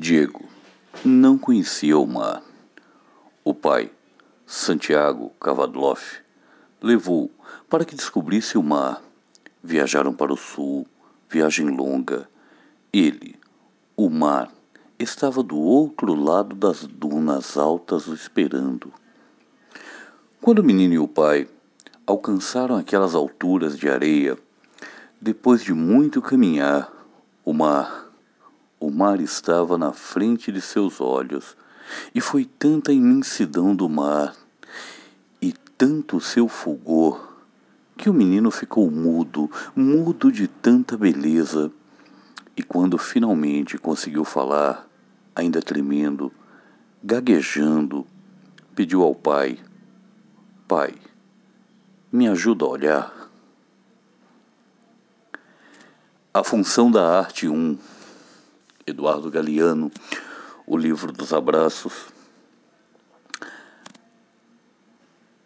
Diego não conhecia o mar. O pai, Santiago Kavadloff, levou para que descobrisse o mar. Viajaram para o sul, viagem longa. Ele, o mar, estava do outro lado das dunas altas o esperando. Quando o menino e o pai alcançaram aquelas alturas de areia, depois de muito caminhar, o mar o mar estava na frente de seus olhos, e foi tanta a imensidão do mar e tanto o seu fulgor que o menino ficou mudo, mudo de tanta beleza. E quando finalmente conseguiu falar, ainda tremendo, gaguejando, pediu ao pai: Pai, me ajuda a olhar. A função da arte 1 Eduardo Galeano, o livro dos abraços.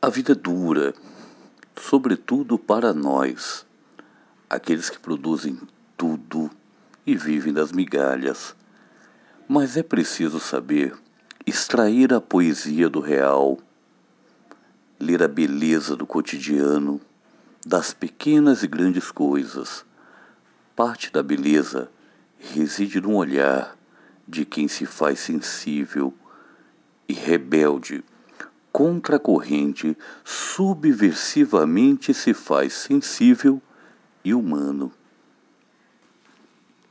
A vida é dura, sobretudo para nós, aqueles que produzem tudo e vivem das migalhas. Mas é preciso saber extrair a poesia do real, ler a beleza do cotidiano, das pequenas e grandes coisas. Parte da beleza reside no olhar de quem se faz sensível e rebelde, contra a corrente, subversivamente se faz sensível e humano.